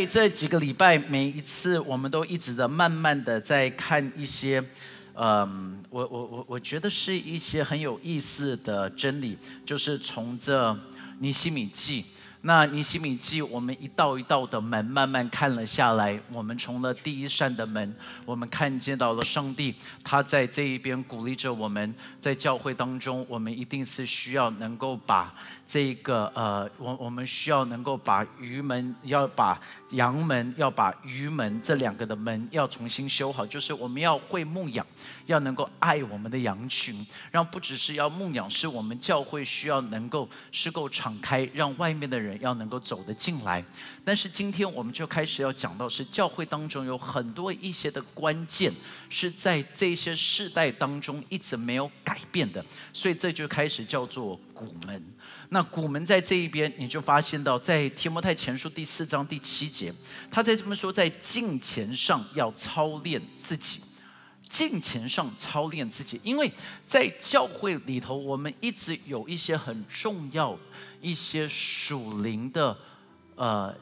在这几个礼拜，每一次我们都一直的慢慢的在看一些，嗯，我我我我觉得是一些很有意思的真理，就是从这尼西米记。那尼西米记，我们一道一道的门慢慢看了下来，我们从了第一扇的门，我们看见到了上帝，他在这一边鼓励着我们，在教会当中，我们一定是需要能够把这个呃，我我们需要能够把鱼门，要把羊门，要把鱼门这两个的门要重新修好，就是我们要会牧养，要能够爱我们的羊群，让不只是要牧养，是我们教会需要能够是够敞开，让外面的人。要能够走得进来，但是今天我们就开始要讲到，是教会当中有很多一些的关键，是在这些世代当中一直没有改变的，所以这就开始叫做古门。那古门在这一边，你就发现到，在提摩太前书第四章第七节，他在这么说，在敬虔上要操练自己。金钱上操练自己，因为在教会里头，我们一直有一些很重要、一些属灵的呃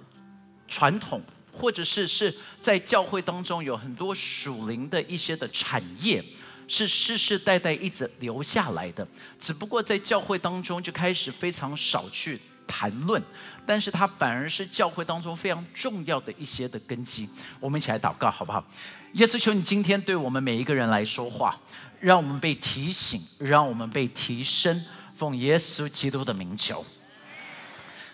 传统，或者是是在教会当中有很多属灵的一些的产业，是世世代代一直留下来的。只不过在教会当中就开始非常少去谈论，但是它反而是教会当中非常重要的一些的根基。我们一起来祷告，好不好？耶稣，求你今天对我们每一个人来说话，让我们被提醒，让我们被提升，奉耶稣基督的名求。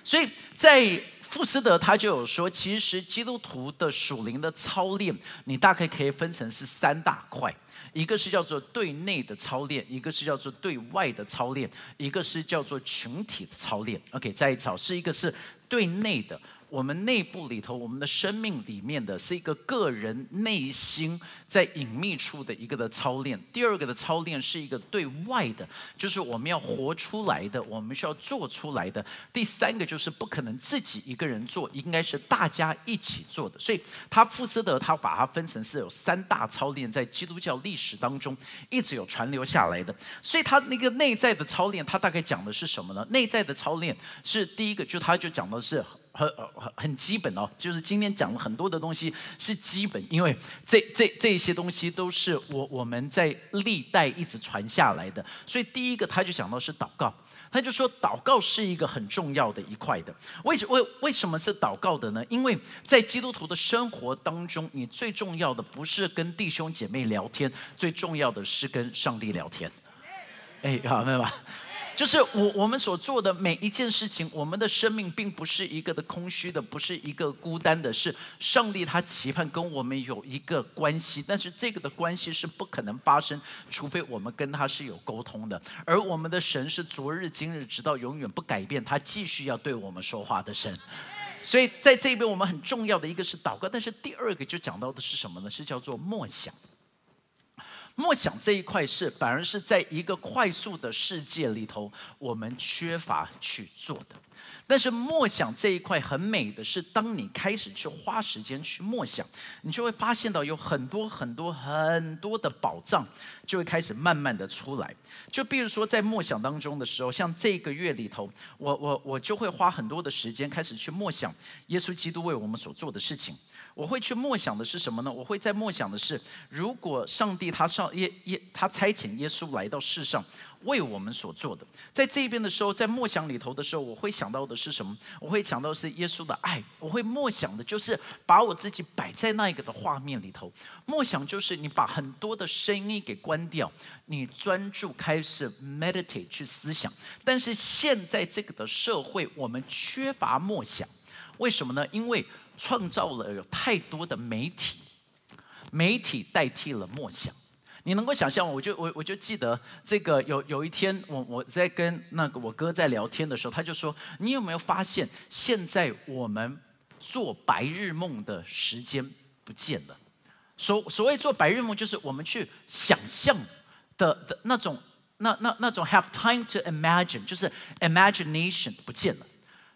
所以在富斯德他就有说，其实基督徒的属灵的操练，你大概可以分成是三大块，一个是叫做对内的操练，一个是叫做对外的操练，一个是叫做群体的操练。OK，再一次，是一个是对内的。我们内部里头，我们的生命里面的是一个个人内心在隐秘处的一个的操练。第二个的操练是一个对外的，就是我们要活出来的，我们需要做出来的。第三个就是不可能自己一个人做，应该是大家一起做的。所以，他富斯德他把它分成是有三大操练，在基督教历史当中一直有传留下来的。所以，他那个内在的操练，他大概讲的是什么呢？内在的操练是第一个，就他就讲的是。很很很基本哦，就是今天讲了很多的东西是基本，因为这这这些东西都是我我们在历代一直传下来的。所以第一个他就讲到是祷告，他就说祷告是一个很重要的一块的。为什为为什么是祷告的呢？因为在基督徒的生活当中，你最重要的不是跟弟兄姐妹聊天，最重要的是跟上帝聊天。哎，好，明白吧？就是我我们所做的每一件事情，我们的生命并不是一个的空虚的，不是一个孤单的，是上帝他期盼跟我们有一个关系，但是这个的关系是不可能发生，除非我们跟他是有沟通的。而我们的神是昨日今日直到永远不改变，他继续要对我们说话的神。所以在这边我们很重要的一个是祷告，但是第二个就讲到的是什么呢？是叫做默想。默想这一块是，反而是在一个快速的世界里头，我们缺乏去做的。但是默想这一块很美的是，当你开始去花时间去默想，你就会发现到有很多很多很多的宝藏就会开始慢慢的出来。就比如说在默想当中的时候，像这个月里头，我我我就会花很多的时间开始去默想耶稣基督为我们所做的事情。我会去默想的是什么呢？我会在默想的是，如果上帝他上耶耶他差遣耶稣来到世上为我们所做的，在这边的时候，在默想里头的时候，我会想到的是什么？我会想到是耶稣的爱。我会默想的就是把我自己摆在那一个的画面里头。默想就是你把很多的声音给关掉，你专注开始 meditate 去思想。但是现在这个的社会，我们缺乏默想，为什么呢？因为创造了有太多的媒体，媒体代替了梦想。你能够想象，我就我我就记得这个有有一天，我我在跟那个我哥在聊天的时候，他就说：“你有没有发现，现在我们做白日梦的时间不见了？所所谓做白日梦，就是我们去想象的的那种那那那种 have time to imagine，就是 imagination 不见了。”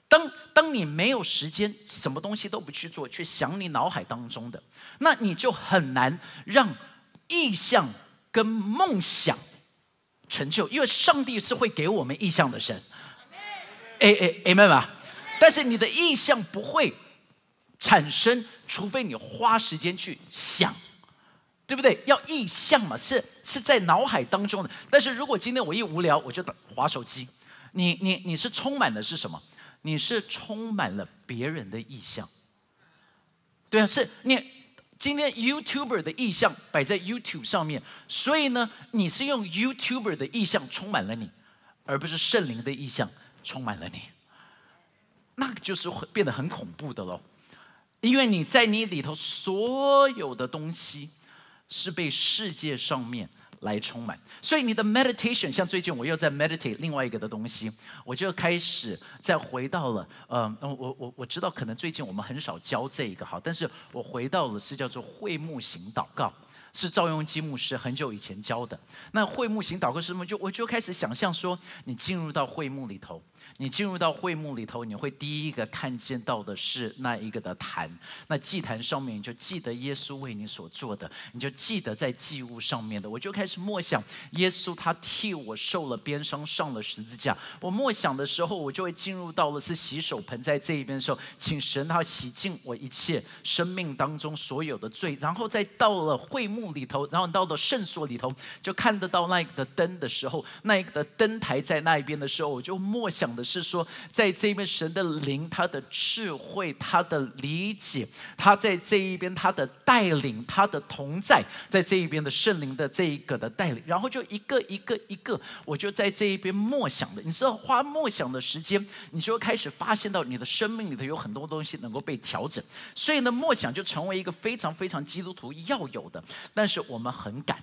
当当你没有时间，什么东西都不去做，去想你脑海当中的，那你就很难让意象跟梦想成就，因为上帝是会给我们意象的神。哎哎，amen 吧？但是你的意象不会产生，除非你花时间去想，对不对？要意象嘛，是是在脑海当中的。但是如果今天我一无聊，我就划手机，你你你是充满的是什么？你是充满了别人的意象。对啊，是你今天 YouTuber 的意象摆在 YouTube 上面，所以呢，你是用 YouTuber 的意象充满了你，而不是圣灵的意象充满了你。那个就是会变得很恐怖的喽，因为你在你里头所有的东西是被世界上面。来充满，所以你的 meditation 像最近我又在 meditate 另外一个的东西，我就开始再回到了，呃，我我我知道可能最近我们很少教这一个哈，但是我回到了是叫做会幕型祷告，是赵用基牧师很久以前教的。那会幕型祷告是什么？就我就开始想象说，你进入到会幕里头。你进入到会幕里头，你会第一个看见到的是那一个的坛，那祭坛上面你就记得耶稣为你所做的，你就记得在祭物上面的。我就开始默想，耶稣他替我受了鞭伤，上了十字架。我默想的时候，我就会进入到了是洗手盆在这一边的时候，请神他洗净我一切生命当中所有的罪，然后再到了会幕里头，然后到了圣所里头，就看得到那个的灯的时候，那个的灯台在那一边的时候，我就默想的。是说，在这边神的灵，他的智慧，他的理解，他在这一边他的带领，他的同在，在这一边的圣灵的这一个的带领，然后就一个一个一个，我就在这一边默想的。你知道，花默想的时间，你就开始发现到你的生命里头有很多东西能够被调整。所以呢，默想就成为一个非常非常基督徒要有的。但是我们很赶，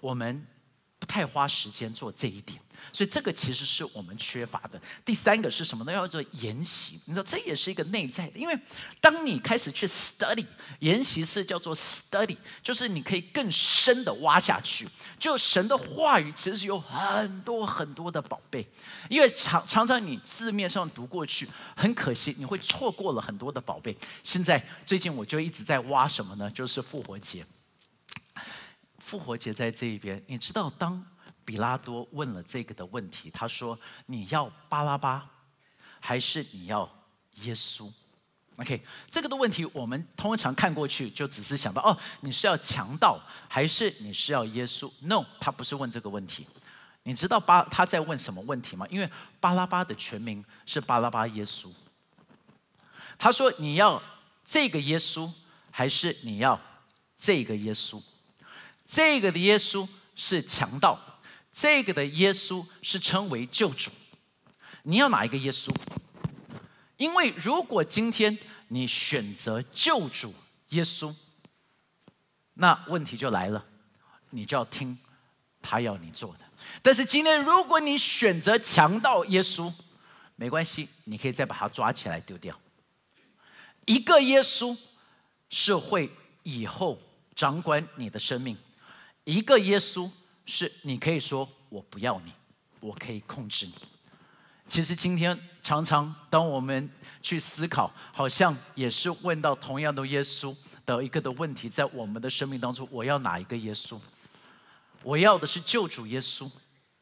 我们不太花时间做这一点。所以这个其实是我们缺乏的。第三个是什么呢？要做研习。你知道，这也是一个内在的。因为当你开始去 study，研习是叫做 study，就是你可以更深的挖下去。就神的话语其实有很多很多的宝贝。因为常常常你字面上读过去，很可惜你会错过了很多的宝贝。现在最近我就一直在挖什么呢？就是复活节。复活节在这一边，你知道当。比拉多问了这个的问题，他说：“你要巴拉巴，还是你要耶稣？”OK，这个的问题我们通常看过去就只是想到哦，你是要强盗，还是你是要耶稣？No，他不是问这个问题。你知道巴他在问什么问题吗？因为巴拉巴的全名是巴拉巴耶稣。他说：“你要这个耶稣，还是你要这个耶稣？这个的耶稣是强盗。”这个的耶稣是称为救主，你要哪一个耶稣？因为如果今天你选择救主耶稣，那问题就来了，你就要听他要你做的。但是今天如果你选择强盗耶稣，没关系，你可以再把他抓起来丢掉。一个耶稣是会以后掌管你的生命，一个耶稣。是你可以说我不要你，我可以控制你。其实今天常常当我们去思考，好像也是问到同样的耶稣的一个的问题，在我们的生命当中，我要哪一个耶稣？我要的是救主耶稣，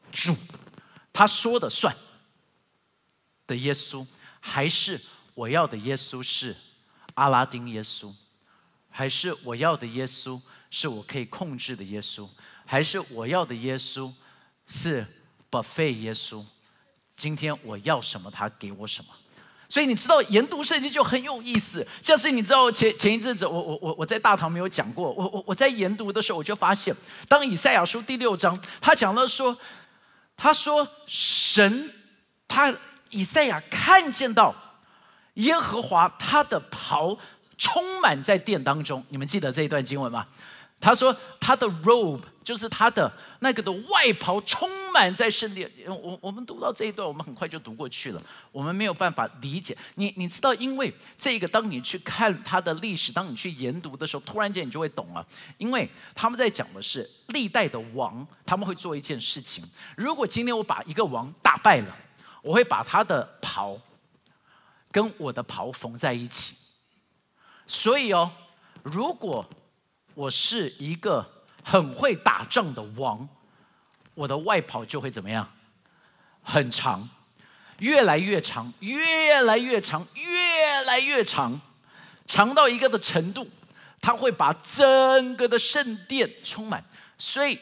主他说的算的耶稣，还是我要的耶稣是阿拉丁耶稣？还是我要的耶稣是我可以控制的耶稣？还是我要的耶稣是 buffet 耶稣，今天我要什么，他给我什么。所以你知道研读圣经就很有意思。像是你知道前前一阵子，我我我我在大堂没有讲过。我我我在研读的时候，我就发现，当以赛亚书第六章，他讲了说，他说神，他以赛亚看见到耶和华他的袍充满在殿当中。你们记得这一段经文吗？他说他的 robe 就是他的那个的外袍充满在圣殿。我我们读到这一段，我们很快就读过去了。我们没有办法理解。你你知道，因为这个，当你去看他的历史，当你去研读的时候，突然间你就会懂了。因为他们在讲的是历代的王，他们会做一件事情。如果今天我把一个王打败了，我会把他的袍跟我的袍缝在一起。所以哦，如果我是一个很会打仗的王，我的外袍就会怎么样？很长，越来越长，越来越长，越来越长，长到一个的程度，他会把整个的圣殿充满。所以，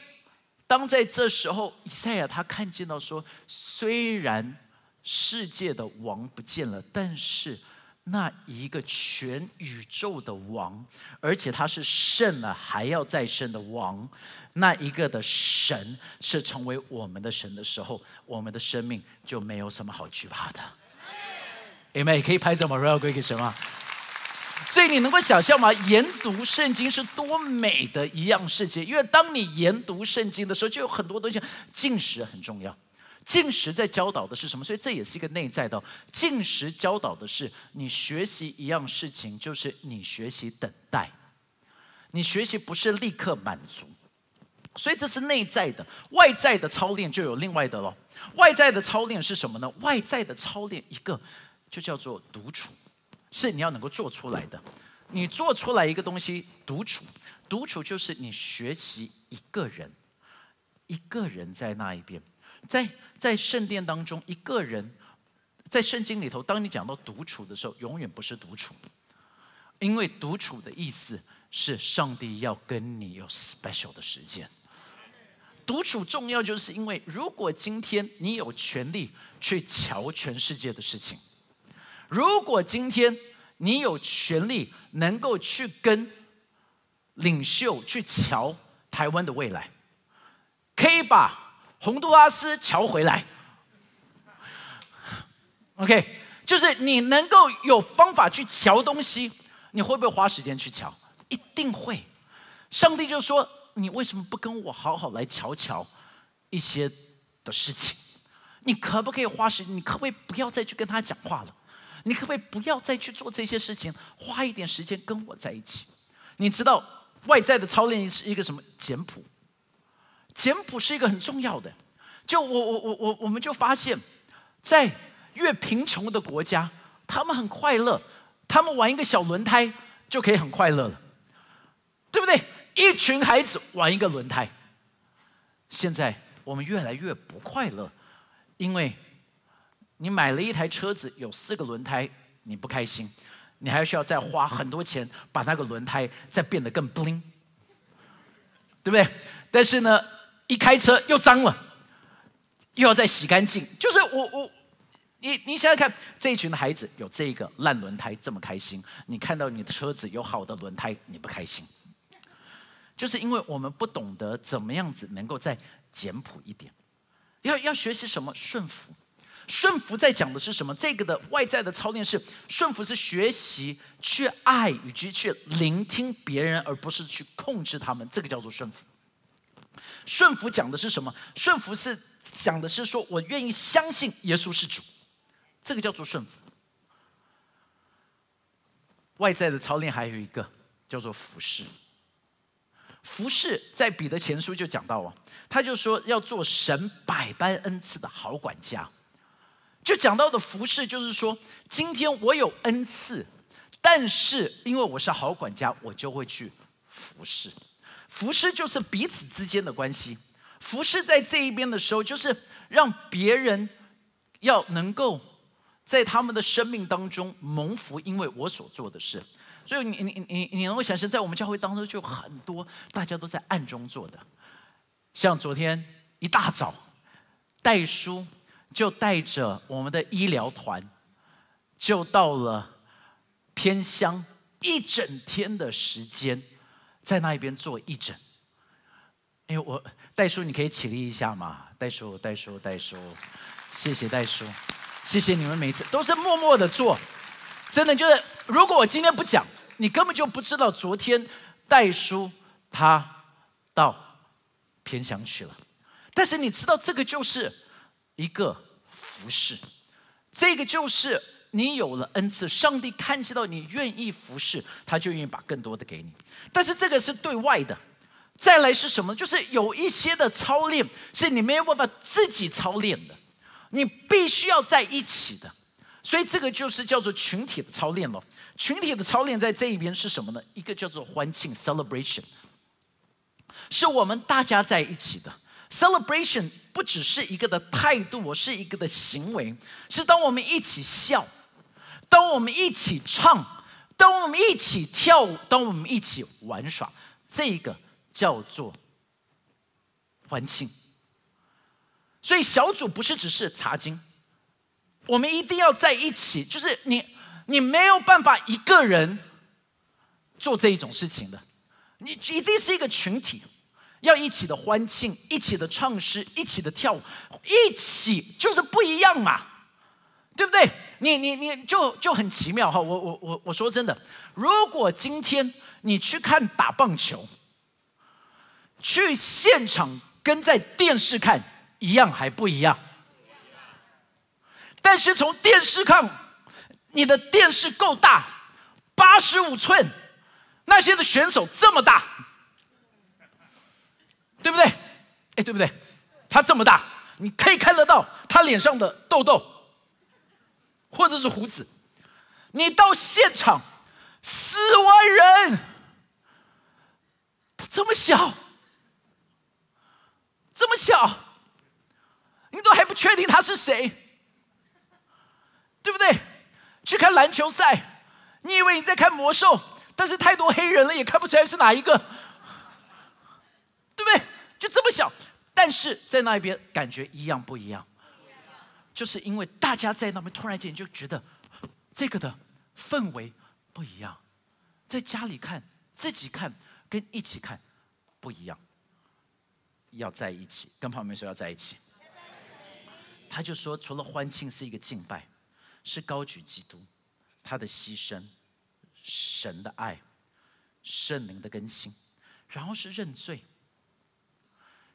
当在这时候，以赛亚他看见到说，虽然世界的王不见了，但是那一个全宇宙的王，而且他是胜了还要再胜的王，那一个的神是成为我们的神的时候，我们的生命就没有什么好惧怕的。你们也可以拍这么 real 归给神吗？所以你能够想象吗？研读圣经是多美的一样事情，因为当你研读圣经的时候，就有很多东西。进食很重要，进食在教导的是什么？所以这也是一个内在的。进食教导的是你学习一样事情，就是你学习等待。你学习不是立刻满足，所以这是内在的。外在的操练就有另外的了。外在的操练是什么呢？外在的操练一个就叫做独处。是你要能够做出来的，你做出来一个东西，独处，独处就是你学习一个人，一个人在那一边，在在圣殿当中，一个人在圣经里头，当你讲到独处的时候，永远不是独处，因为独处的意思是上帝要跟你有 special 的时间。独处重要，就是因为如果今天你有权利去瞧全世界的事情。如果今天你有权利能够去跟领袖去瞧台湾的未来，可以把洪都拉斯瞧回来。OK，就是你能够有方法去瞧东西，你会不会花时间去瞧？一定会。上帝就说：“你为什么不跟我好好来瞧瞧一些的事情？你可不可以花时？你可不可以不要再去跟他讲话了？”你可不可以不要再去做这些事情，花一点时间跟我在一起？你知道外在的操练是一个什么简朴？简朴是一个很重要的。就我我我我我们就发现，在越贫穷的国家，他们很快乐，他们玩一个小轮胎就可以很快乐了，对不对？一群孩子玩一个轮胎。现在我们越来越不快乐，因为。你买了一台车子，有四个轮胎，你不开心，你还需要再花很多钱把那个轮胎再变得更 bling，对不对？但是呢，一开车又脏了，又要再洗干净。就是我我，你你想想看，这一群的孩子有这个烂轮胎这么开心，你看到你的车子有好的轮胎，你不开心，就是因为我们不懂得怎么样子能够再简朴一点，要要学习什么顺服。顺服在讲的是什么？这个的外在的操练是顺服，是学习去爱以及去聆听别人，而不是去控制他们。这个叫做顺服。顺服讲的是什么？顺服是讲的是说我愿意相信耶稣是主，这个叫做顺服。外在的操练还有一个叫做服侍。服侍在彼得前书就讲到啊，他就说要做神百般恩赐的好管家。就讲到的服侍，就是说，今天我有恩赐，但是因为我是好管家，我就会去服侍。服侍就是彼此之间的关系。服侍在这一边的时候，就是让别人要能够在他们的生命当中蒙福，因为我所做的事。所以你你你你能够想象，在我们教会当中就很多大家都在暗中做的，像昨天一大早戴叔。就带着我们的医疗团，就到了偏乡，一整天的时间，在那一边做义诊。哎，我戴叔，你可以起立一下吗？戴叔，戴叔，戴叔，谢谢戴叔，谢谢你们每次都是默默的做，真的就是，如果我今天不讲，你根本就不知道昨天戴叔他到偏乡去了。但是你知道，这个就是。一个服侍，这个就是你有了恩赐，上帝看见到你愿意服侍，他就愿意把更多的给你。但是这个是对外的，再来是什么？就是有一些的操练是你没有办法自己操练的，你必须要在一起的。所以这个就是叫做群体的操练了。群体的操练在这一边是什么呢？一个叫做欢庆 （celebration），是我们大家在一起的。Celebration 不只是一个的态度，我是一个的行为，是当我们一起笑，当我们一起唱，当我们一起跳舞，当我们一起玩耍，这个叫做欢庆。所以小组不是只是查经，我们一定要在一起。就是你，你没有办法一个人做这一种事情的，你一定是一个群体，要一起的欢庆，一起的唱诗，一起的跳舞，一起就是不一样嘛。对不对？你你你就就很奇妙哈！我我我我说真的，如果今天你去看打棒球，去现场跟在电视看一样还不一样。但是从电视看，你的电视够大，八十五寸，那些的选手这么大，对不对？哎，对不对？他这么大，你可以看得到他脸上的痘痘。或者是胡子，你到现场，四万人，他这么小，这么小，你都还不确定他是谁，对不对？去看篮球赛，你以为你在看魔兽，但是太多黑人了，也看不出来是哪一个，对不对？就这么小，但是在那一边感觉一样不一样。就是因为大家在那边突然间就觉得这个的氛围不一样，在家里看自己看跟一起看不一样，要在一起跟旁边说要在一起。他就说，除了欢庆是一个敬拜，是高举基督他的牺牲、神的爱、圣灵的更新，然后是认罪，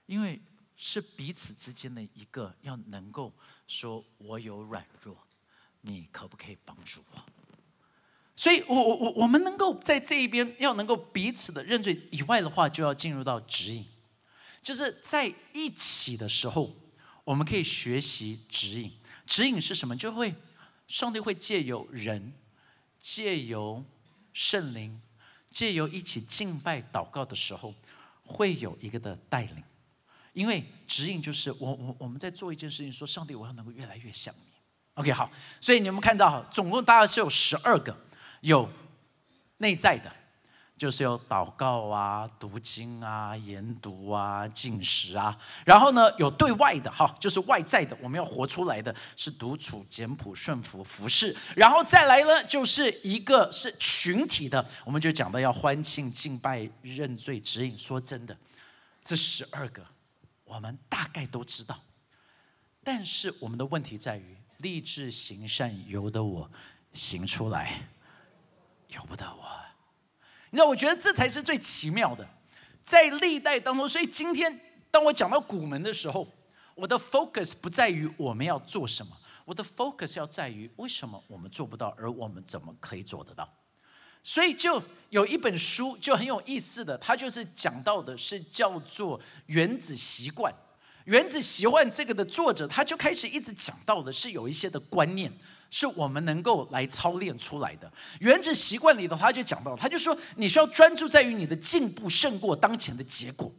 因为。是彼此之间的一个要能够说，我有软弱，你可不可以帮助我？所以，我我我我们能够在这一边要能够彼此的认罪以外的话，就要进入到指引，就是在一起的时候，我们可以学习指引。指引是什么？就会上帝会借由人，借由圣灵，借由一起敬拜祷告的时候，会有一个的带领。因为指引就是我我我们在做一件事情，说上帝我要能够越来越像你。OK 好，所以你们看到总共大概是有十二个，有内在的，就是有祷告啊、读经啊、研读啊、进食啊，然后呢有对外的哈，就是外在的，我们要活出来的是独处、简朴、顺服、服侍，然后再来呢就是一个是群体的，我们就讲到要欢庆、敬拜、认罪、指引。说真的，这十二个。我们大概都知道，但是我们的问题在于立志行善由得我行出来，由不得我。你知道，我觉得这才是最奇妙的，在历代当中。所以今天当我讲到古门的时候，我的 focus 不在于我们要做什么，我的 focus 要在于为什么我们做不到，而我们怎么可以做得到。所以就有一本书就很有意思的，它就是讲到的是叫做《原子习惯》。《原子习惯》这个的作者他就开始一直讲到的是有一些的观念是我们能够来操练出来的。《原子习惯》里头他就讲到，他就说你需要专注在于你的进步胜过当前的结果，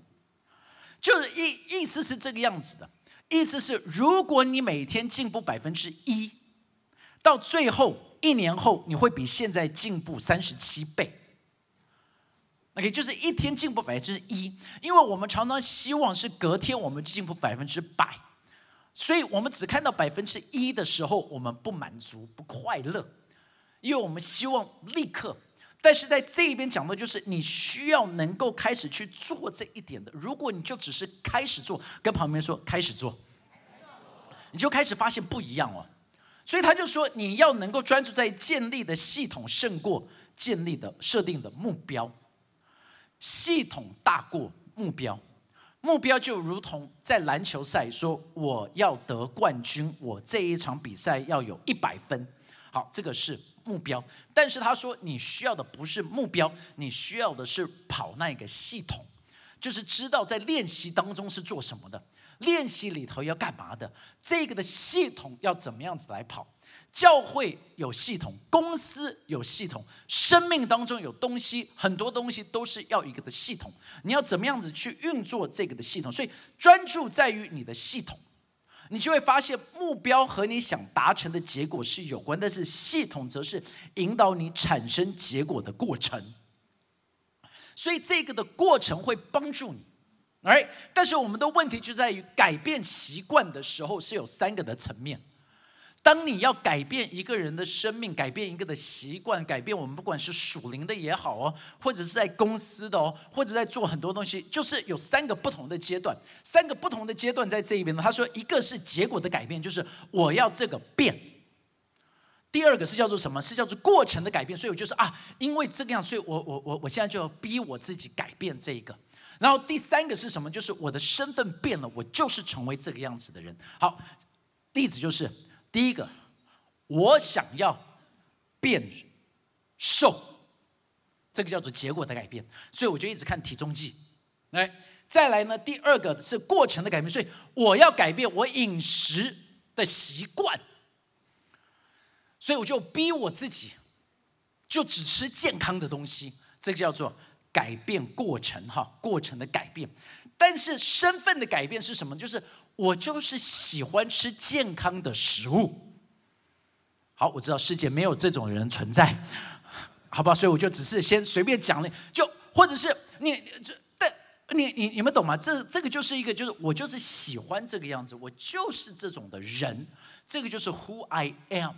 就是意意思是这个样子的，意思是如果你每天进步百分之一，到最后。一年后你会比现在进步三十七倍。OK，就是一天进步百分之一，因为我们常常希望是隔天我们进步百分之百，所以我们只看到百分之一的时候，我们不满足、不快乐，因为我们希望立刻。但是在这一边讲的就是你需要能够开始去做这一点的。如果你就只是开始做，跟旁边说开始做，你就开始发现不一样哦。所以他就说，你要能够专注在建立的系统胜过建立的设定的目标，系统大过目标，目标就如同在篮球赛说我要得冠军，我这一场比赛要有一百分，好，这个是目标。但是他说你需要的不是目标，你需要的是跑那个系统，就是知道在练习当中是做什么的。练习里头要干嘛的？这个的系统要怎么样子来跑？教会有系统，公司有系统，生命当中有东西，很多东西都是要一个的系统。你要怎么样子去运作这个的系统？所以专注在于你的系统，你就会发现目标和你想达成的结果是有关，但是系统则是引导你产生结果的过程。所以这个的过程会帮助你，哎，但是我们的问题就在于改变习惯的时候是有三个的层面。当你要改变一个人的生命，改变一个的习惯，改变我们不管是属灵的也好哦，或者是在公司的哦，或者在做很多东西，就是有三个不同的阶段，三个不同的阶段在这一边呢。他说，一个是结果的改变，就是我要这个变；第二个是叫做什么？是叫做过程的改变。所以我就是啊，因为这个样，所以我我我我现在就要逼我自己改变这一个。然后第三个是什么？就是我的身份变了，我就是成为这个样子的人。好，例子就是。第一个，我想要变瘦，这个叫做结果的改变，所以我就一直看体重计。来，再来呢，第二个是过程的改变，所以我要改变我饮食的习惯，所以我就逼我自己，就只吃健康的东西，这个叫做改变过程哈，过程的改变。但是身份的改变是什么？就是我就是喜欢吃健康的食物。好，我知道世界没有这种人存在，好吧？所以我就只是先随便讲了，就或者是你这，但你你你们懂吗？这这个就是一个，就是我就是喜欢这个样子，我就是这种的人，这个就是 Who I am。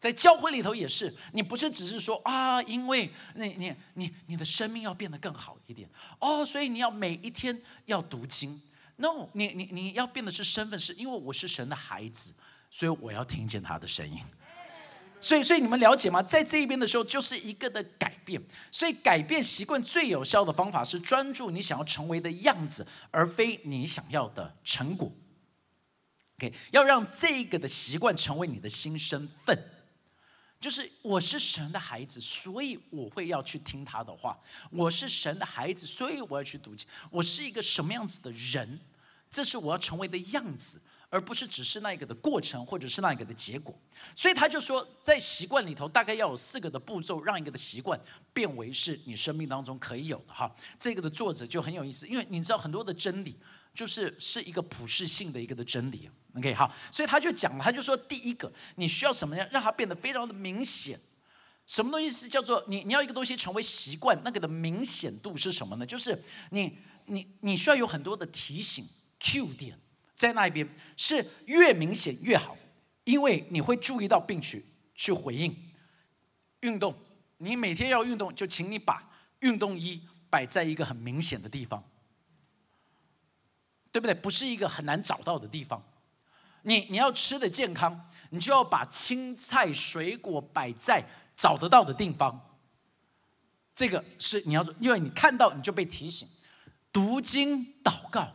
在教会里头也是，你不是只是说啊，因为你你你你的生命要变得更好一点哦，所以你要每一天要读经。No，你你你要变的是身份，是因为我是神的孩子，所以我要听见他的声音。所以所以你们了解吗？在这一边的时候，就是一个的改变。所以改变习惯最有效的方法是专注你想要成为的样子，而非你想要的成果。OK，要让这个的习惯成为你的新身份。就是我是神的孩子，所以我会要去听他的话。我是神的孩子，所以我要去读经。我是一个什么样子的人？这是我要成为的样子，而不是只是那一个的过程，或者是那一个的结果。所以他就说，在习惯里头，大概要有四个的步骤，让一个的习惯变为是你生命当中可以有的哈。这个的作者就很有意思，因为你知道很多的真理。就是是一个普世性的一个的真理，OK 好，所以他就讲了，他就说第一个，你需要什么呢？让它变得非常的明显。什么东西是叫做你你要一个东西成为习惯，那个的明显度是什么呢？就是你你你需要有很多的提醒 Q 点在那一边，是越明显越好，因为你会注意到并去去回应。运动，你每天要运动，就请你把运动衣摆在一个很明显的地方。对不对？不是一个很难找到的地方。你你要吃的健康，你就要把青菜水果摆在找得到的地方。这个是你要做，因为你看到你就被提醒。读经祷告，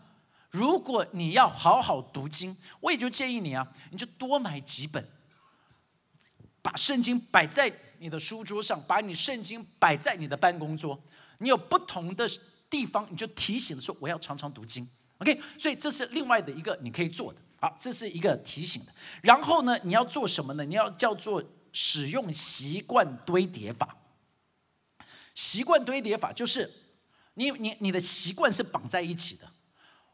如果你要好好读经，我也就建议你啊，你就多买几本，把圣经摆在你的书桌上，把你圣经摆在你的办公桌。你有不同的地方，你就提醒说我要常常读经。OK，所以这是另外的一个你可以做的。好，这是一个提醒的。然后呢，你要做什么呢？你要叫做使用习惯堆叠法。习惯堆叠法就是你你你的习惯是绑在一起的。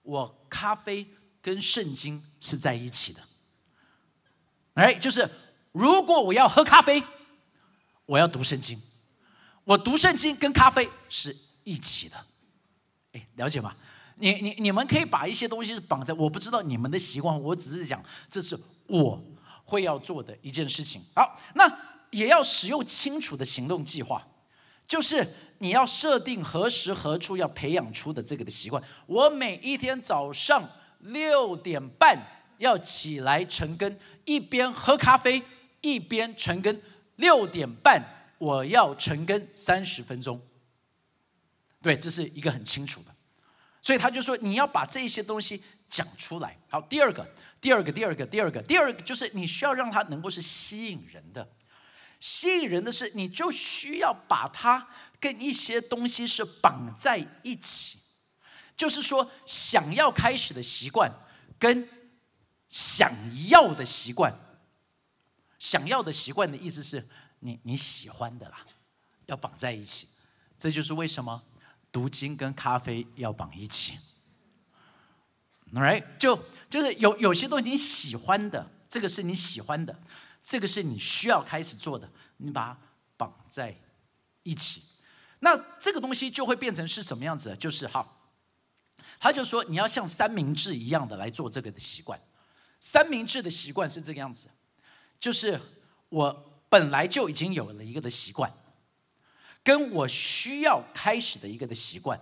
我咖啡跟圣经是在一起的。哎，就是如果我要喝咖啡，我要读圣经。我读圣经跟咖啡是一起的。哎，了解吗？你你你们可以把一些东西绑在，我不知道你们的习惯，我只是讲这是我会要做的一件事情。好，那也要使用清楚的行动计划，就是你要设定何时何处要培养出的这个的习惯。我每一天早上六点半要起来晨更，一边喝咖啡一边晨更。六点半我要晨更三十分钟。对，这是一个很清楚的。所以他就说，你要把这些东西讲出来。好，第二个，第二个，第二个，第二个，第二个，就是你需要让它能够是吸引人的。吸引人的是，你就需要把它跟一些东西是绑在一起。就是说，想要开始的习惯，跟想要的习惯，想要的习惯的意思是你你喜欢的啦，要绑在一起。这就是为什么。读经跟咖啡要绑一起，，right？就就是有有些东西你喜欢的，这个是你喜欢的，这个是你需要开始做的，你把它绑在一起，那这个东西就会变成是什么样子？就是好，他就说你要像三明治一样的来做这个的习惯。三明治的习惯是这个样子，就是我本来就已经有了一个的习惯，跟我需要开始的一个的习惯，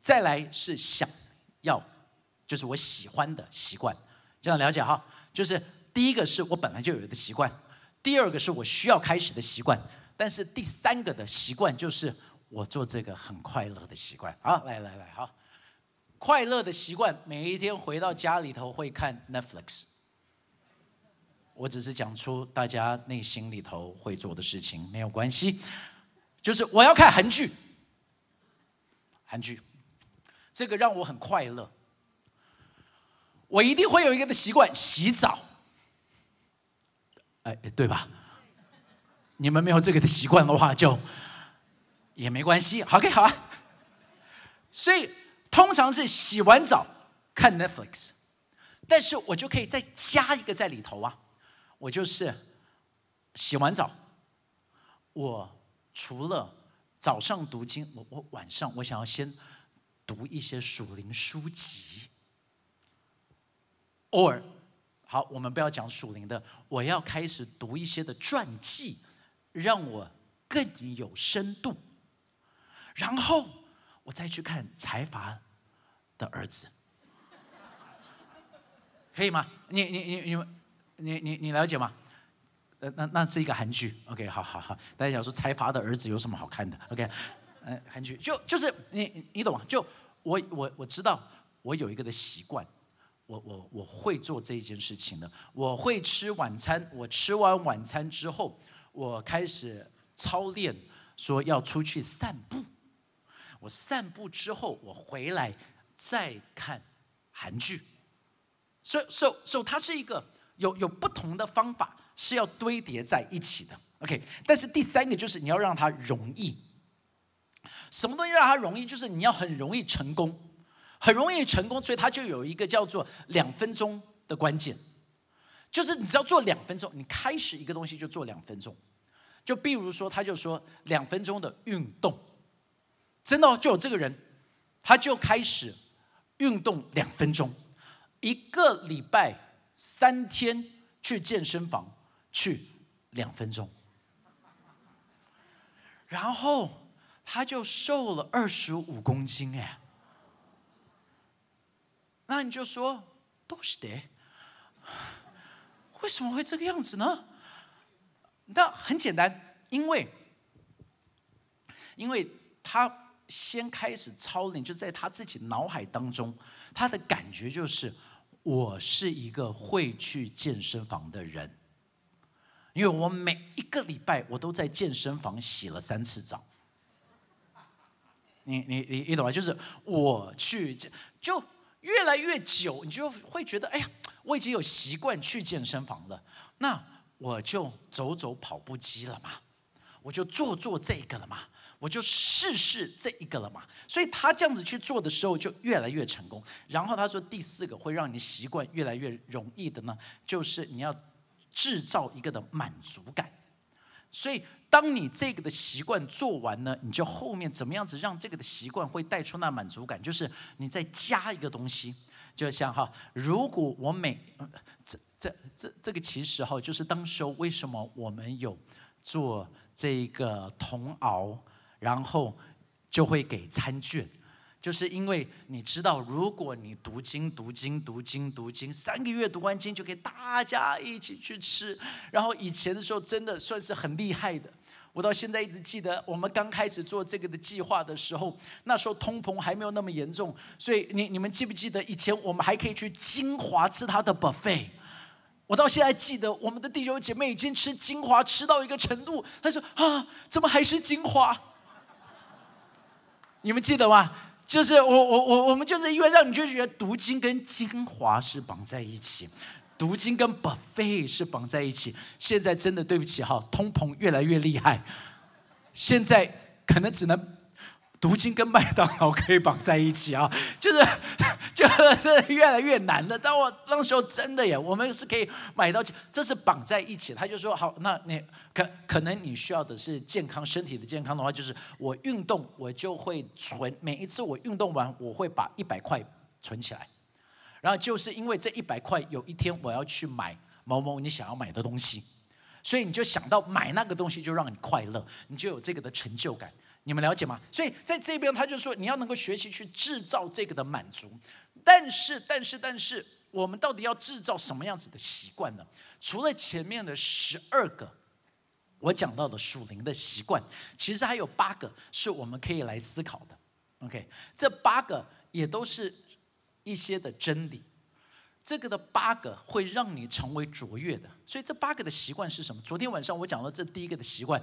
再来是想要，就是我喜欢的习惯，这样了解哈？就是第一个是我本来就有的习惯，第二个是我需要开始的习惯，但是第三个的习惯就是我做这个很快乐的习惯。好，来来来，好。快乐的习惯，每一天回到家里头会看 Netflix。我只是讲出大家内心里头会做的事情，没有关系。就是我要看韩剧，韩剧，这个让我很快乐。我一定会有一个的习惯，洗澡。哎，对吧？你们没有这个的习惯的话，就也没关系。好 OK，好啊。所以。通常是洗完澡看 Netflix，但是我就可以再加一个在里头啊，我就是洗完澡，我除了早上读经，我我晚上我想要先读一些属灵书籍，or 好，我们不要讲属灵的，我要开始读一些的传记，让我更有深度，然后。我再去看财阀的儿子，可以吗？你你你你你你你了解吗？呃，那那是一个韩剧。OK，好好好，大家想说财阀的儿子有什么好看的？OK，呃，韩剧就就是你你懂吗？就我我我知道我有一个的习惯，我我我会做这一件事情的。我会吃晚餐，我吃完晚餐之后，我开始操练，说要出去散步。我散步之后，我回来再看韩剧，所以，所以，所以它是一个有有不同的方法是要堆叠在一起的。OK，但是第三个就是你要让它容易。什么东西让它容易？就是你要很容易成功，很容易成功，所以它就有一个叫做两分钟的关键，就是你只要做两分钟，你开始一个东西就做两分钟。就比如说，他就说两分钟的运动。真的就有这个人，他就开始运动两分钟，一个礼拜三天去健身房去两分钟，然后他就瘦了二十五公斤哎。那你就说都是的，为什么会这个样子呢？那很简单，因为因为他。先开始操练，就在他自己脑海当中，他的感觉就是，我是一个会去健身房的人，因为我每一个礼拜我都在健身房洗了三次澡。你你你你懂吗？就是我去就越来越久，你就会觉得，哎呀，我已经有习惯去健身房了，那我就走走跑步机了嘛，我就做做这个了嘛。我就试试这一个了嘛，所以他这样子去做的时候就越来越成功。然后他说第四个会让你习惯越来越容易的呢，就是你要制造一个的满足感。所以当你这个的习惯做完呢，你就后面怎么样子让这个的习惯会带出那满足感？就是你再加一个东西，就像哈，如果我每这这这这个其实哈，就是当时候为什么我们有做这个铜熬。然后就会给餐券，就是因为你知道，如果你读经、读经、读经、读经，三个月读完经，就可以大家一起去吃。然后以前的时候，真的算是很厉害的。我到现在一直记得，我们刚开始做这个的计划的时候，那时候通膨还没有那么严重，所以你你们记不记得以前我们还可以去金华吃他的 buffet？我到现在记得，我们的弟兄姐妹已经吃金华吃到一个程度，他说啊，怎么还是金华？你们记得吗？就是我我我我们就是因为让你就觉得读经跟精华是绑在一起，读经跟 buffet 是绑在一起。现在真的对不起哈，通膨越来越厉害，现在可能只能读经跟麦当劳可以绑在一起啊，就是，就是越来越难的。但我那时候真的耶，我们是可以买到，这是绑在一起。他就说好，那你可可能你需要的是健康身体的健康的话，就是我运动，我就会存每一次我运动完，我会把一百块存起来。然后就是因为这一百块，有一天我要去买某某你想要买的东西，所以你就想到买那个东西就让你快乐，你就有这个的成就感。你们了解吗？所以在这边，他就说你要能够学习去制造这个的满足。但是，但是，但是，我们到底要制造什么样子的习惯呢？除了前面的十二个我讲到的属灵的习惯，其实还有八个是我们可以来思考的。OK，这八个也都是一些的真理。这个的八个会让你成为卓越的。所以这八个的习惯是什么？昨天晚上我讲到这第一个的习惯，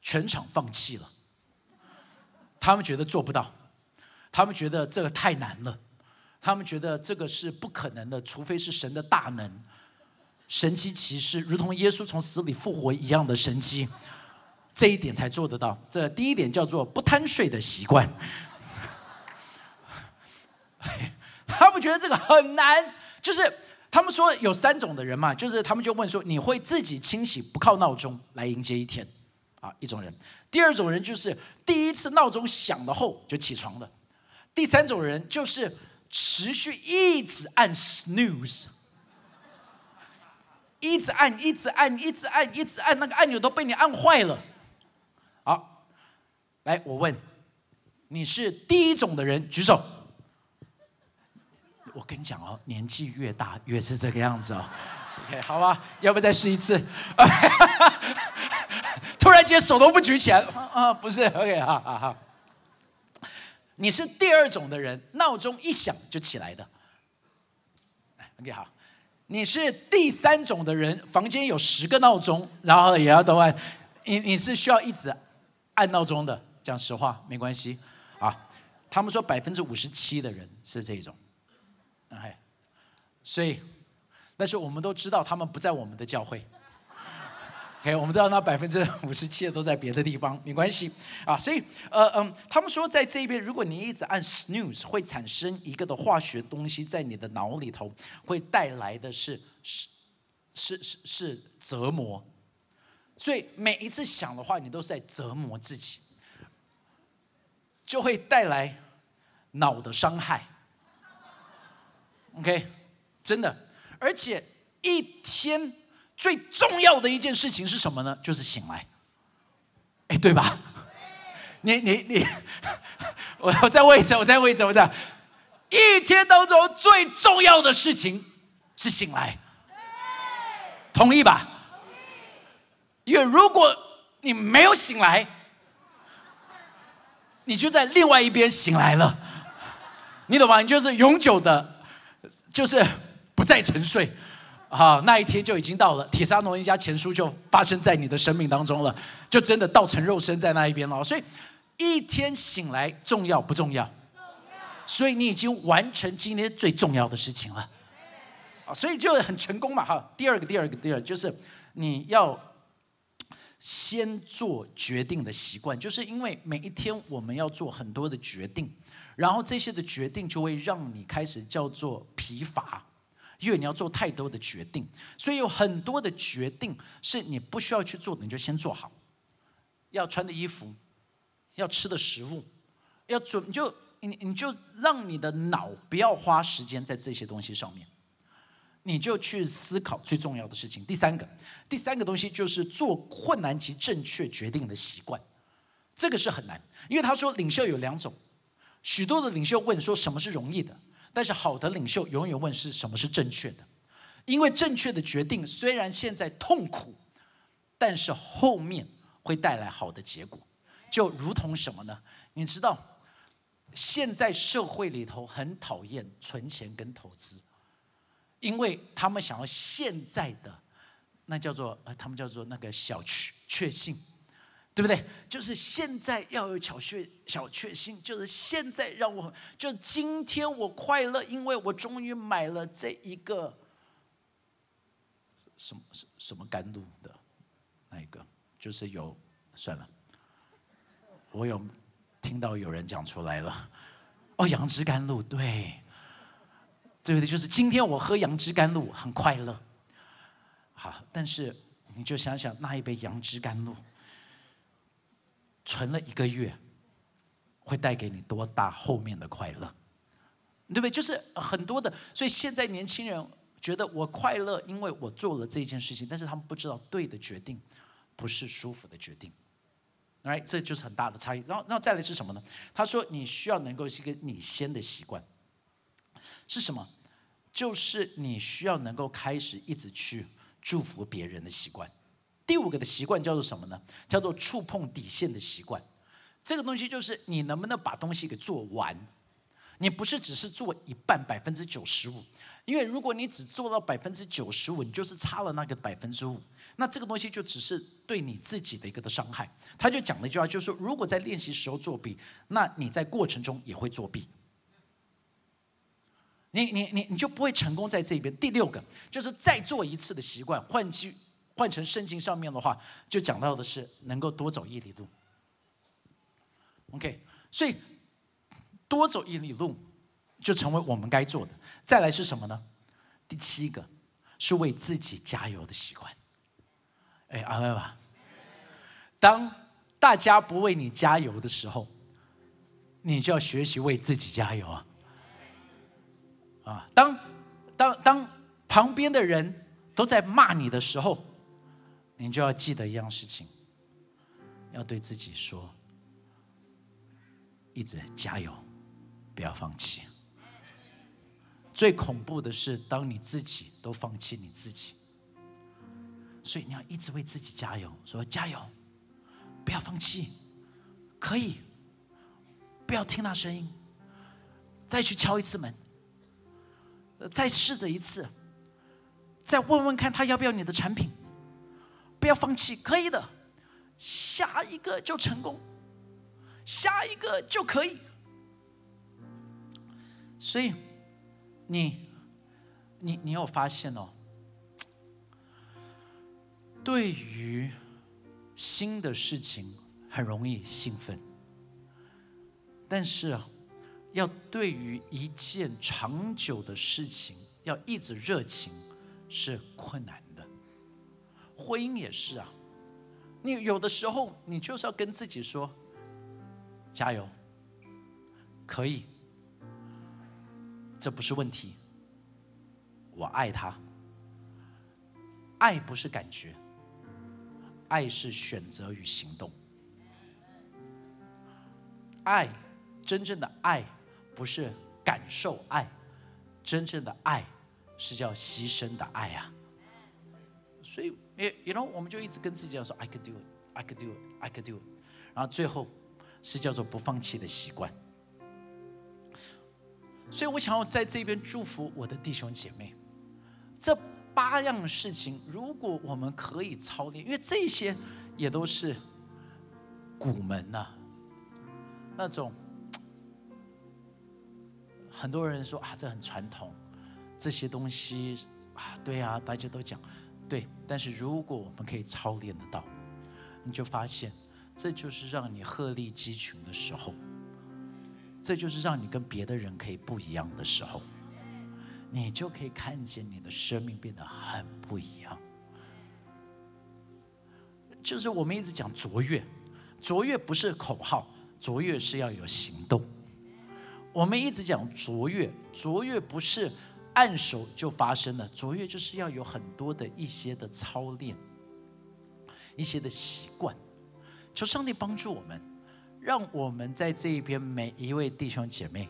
全场放弃了。他们觉得做不到，他们觉得这个太难了，他们觉得这个是不可能的，除非是神的大能、神奇奇事，如同耶稣从死里复活一样的神迹，这一点才做得到。这第一点叫做不贪睡的习惯。他们觉得这个很难，就是他们说有三种的人嘛，就是他们就问说：你会自己清洗，不靠闹钟来迎接一天？啊，一种人。第二种人就是第一次闹钟响了后就起床了，第三种人就是持续一直按 snooze，一直按一直按一直按一直按那个按钮都被你按坏了。好，来我问，你是第一种的人举手。我跟你讲哦，年纪越大越是这个样子哦。OK，好吧，要不再试一次？突然间手都不举起来啊！不是，OK，好好好。你是第二种的人，闹钟一响就起来的。OK，好。你是第三种的人，房间有十个闹钟，然后也要都按。你你是需要一直按闹钟的，讲实话没关系啊。他们说百分之五十七的人是这种，哎，所以，但是我们都知道他们不在我们的教会。OK，我们知道那百分之五十七的都在别的地方，没关系啊。所以，呃嗯，他们说在这边，如果你一直按 snooze，会产生一个的化学东西在你的脑里头，会带来的是是是是是折磨。所以每一次想的话，你都是在折磨自己，就会带来脑的伤害。OK，真的，而且一天。最重要的一件事情是什么呢？就是醒来，哎，对吧？你你你，我我再问一次，我再问一次，我再，一天当中最重要的事情是醒来，同意吧？因为如果你没有醒来，你就在另外一边醒来了，你懂吗？你就是永久的，就是不再沉睡。啊，那一天就已经到了，铁沙诺一家前书就发生在你的生命当中了，就真的道成肉身在那一边了。所以一天醒来重要不重要？所以你已经完成今天最重要的事情了。啊，所以就很成功嘛。哈，第二个，第二个，第二就是你要先做决定的习惯，就是因为每一天我们要做很多的决定，然后这些的决定就会让你开始叫做疲乏。因为你要做太多的决定，所以有很多的决定是你不需要去做的，你就先做好。要穿的衣服，要吃的食物，要准就你你就让你的脑不要花时间在这些东西上面，你就去思考最重要的事情。第三个，第三个东西就是做困难及正确决定的习惯，这个是很难，因为他说领袖有两种，许多的领袖问说什么是容易的。但是好的领袖永远问是什么是正确的，因为正确的决定虽然现在痛苦，但是后面会带来好的结果。就如同什么呢？你知道，现在社会里头很讨厌存钱跟投资，因为他们想要现在的那叫做呃，他们叫做那个小确确信。对不对？就是现在要有小确小确幸，就是现在让我就今天我快乐，因为我终于买了这一个什么什什么甘露的那一个，就是有算了，我有听到有人讲出来了，哦，杨枝甘露，对，对不对？就是今天我喝杨枝甘露很快乐。好，但是你就想想那一杯杨枝甘露，存了一个月，会带给你多大后面的快乐？对不对？就是很多的，所以现在年轻人觉得我快乐，因为我做了这件事情，但是他们不知道对的决定不是舒服的决定。right，这就是很大的差异。然后，然后再来是什么呢？他说你需要能够是一个你先的习惯，是什么？就是你需要能够开始一直去祝福别人的习惯。第五个的习惯叫做什么呢？叫做触碰底线的习惯。这个东西就是你能不能把东西给做完？你不是只是做一半，百分之九十五。因为如果你只做到百分之九十五，你就是差了那个百分之五。那这个东西就只是对你自己的一个的伤害。他就讲了一句话，就是说，如果在练习时候作弊，那你在过程中也会作弊。你你你你就不会成功在这边。第六个就是再做一次的习惯，换句换成圣经上面的话，就讲到的是能够多走一里路。OK，所以多走一里路就成为我们该做的。再来是什么呢？第七个是为自己加油的习惯。哎，阿妹吧。当大家不为你加油的时候，你就要学习为自己加油啊！啊，当当当旁边的人都在骂你的时候，你就要记得一样事情，要对自己说：一直加油，不要放弃。最恐怖的是，当你自己都放弃你自己。所以你要一直为自己加油，说加油，不要放弃，可以，不要听那声音，再去敲一次门，再试着一次，再问问看他要不要你的产品，不要放弃，可以的，下一个就成功，下一个就可以。所以，你，你，你有发现哦？对于新的事情很容易兴奋，但是啊，要对于一件长久的事情要一直热情是困难的。婚姻也是啊，你有的时候你就是要跟自己说：加油，可以，这不是问题。我爱他，爱不是感觉。爱是选择与行动，爱真正的爱不是感受爱，真正的爱是叫牺牲的爱啊。所以，诶，you know，我们就一直跟自己讲说，I could do it，I could do it，I could do it。然后最后是叫做不放弃的习惯。所以我想要在这边祝福我的弟兄姐妹，这。八样事情，如果我们可以操练，因为这些也都是古门呐，那种很多人说啊，这很传统，这些东西啊，对啊，大家都讲对。但是如果我们可以操练得到，你就发现，这就是让你鹤立鸡群的时候，这就是让你跟别的人可以不一样的时候。你就可以看见你的生命变得很不一样。就是我们一直讲卓越，卓越不是口号，卓越是要有行动。我们一直讲卓越，卓越不是按手就发生的，卓越就是要有很多的一些的操练，一些的习惯。求上帝帮助我们，让我们在这一边每一位弟兄姐妹。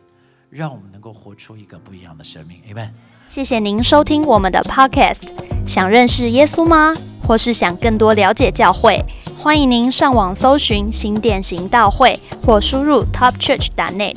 让我们能够活出一个不一样的生命，Amen。谢谢您收听我们的 Podcast。想认识耶稣吗？或是想更多了解教会？欢迎您上网搜寻新典行道会，或输入 TopChurch.net，